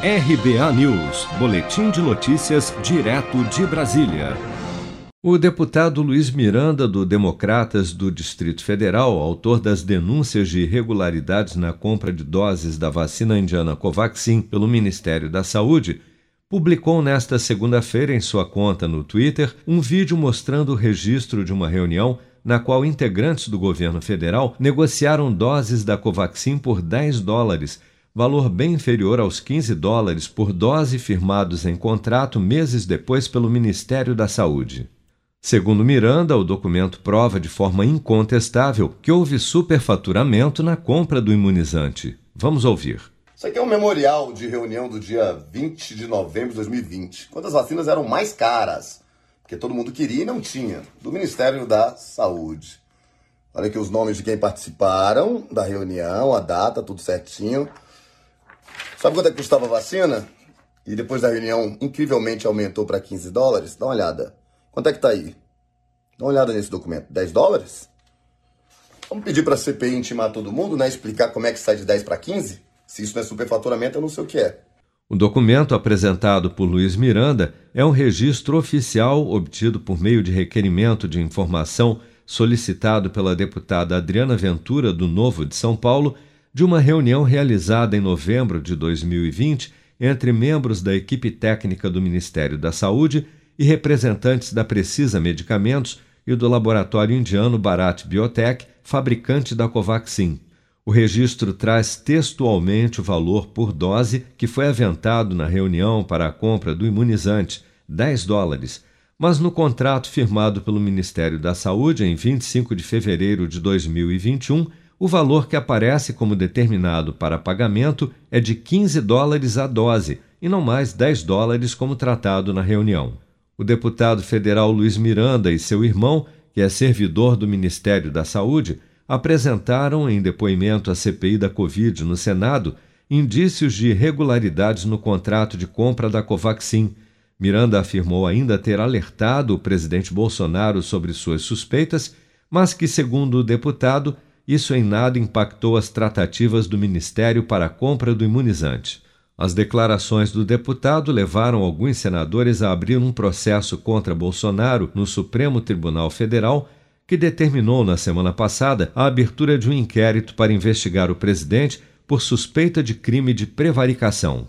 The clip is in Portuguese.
RBA News, Boletim de Notícias, direto de Brasília. O deputado Luiz Miranda, do Democratas do Distrito Federal, autor das denúncias de irregularidades na compra de doses da vacina indiana Covaxin pelo Ministério da Saúde, publicou nesta segunda-feira em sua conta no Twitter um vídeo mostrando o registro de uma reunião na qual integrantes do governo federal negociaram doses da Covaxin por 10 dólares valor bem inferior aos 15 dólares por dose firmados em contrato meses depois pelo Ministério da Saúde. Segundo Miranda, o documento prova de forma incontestável que houve superfaturamento na compra do imunizante. Vamos ouvir. Isso aqui é um memorial de reunião do dia 20 de novembro de 2020, quando as vacinas eram mais caras, porque todo mundo queria e não tinha, do Ministério da Saúde. Olha aqui os nomes de quem participaram da reunião, a data, tudo certinho. Sabe quanto é que custava a vacina? E depois da reunião, incrivelmente aumentou para 15 dólares? Dá uma olhada. Quanto é que tá aí? Dá uma olhada nesse documento. 10 dólares? Vamos pedir para a CPI intimar todo mundo, né? Explicar como é que sai de 10 para 15? Se isso não é superfaturamento, eu não sei o que é. O documento apresentado por Luiz Miranda é um registro oficial obtido por meio de requerimento de informação solicitado pela deputada Adriana Ventura, do Novo de São Paulo, de uma reunião realizada em novembro de 2020 entre membros da equipe técnica do Ministério da Saúde e representantes da Precisa Medicamentos e do laboratório indiano Bharat Biotech, fabricante da Covaxin. O registro traz textualmente o valor por dose que foi aventado na reunião para a compra do imunizante, 10 dólares, mas no contrato firmado pelo Ministério da Saúde em 25 de fevereiro de 2021 o valor que aparece como determinado para pagamento é de 15 dólares a dose e não mais 10 dólares como tratado na reunião. O deputado federal Luiz Miranda e seu irmão, que é servidor do Ministério da Saúde, apresentaram em depoimento à CPI da Covid no Senado indícios de irregularidades no contrato de compra da Covaxin. Miranda afirmou ainda ter alertado o presidente Bolsonaro sobre suas suspeitas, mas que, segundo o deputado, isso em nada impactou as tratativas do Ministério para a compra do imunizante. As declarações do deputado levaram alguns senadores a abrir um processo contra Bolsonaro no Supremo Tribunal Federal, que determinou na semana passada a abertura de um inquérito para investigar o presidente por suspeita de crime de prevaricação.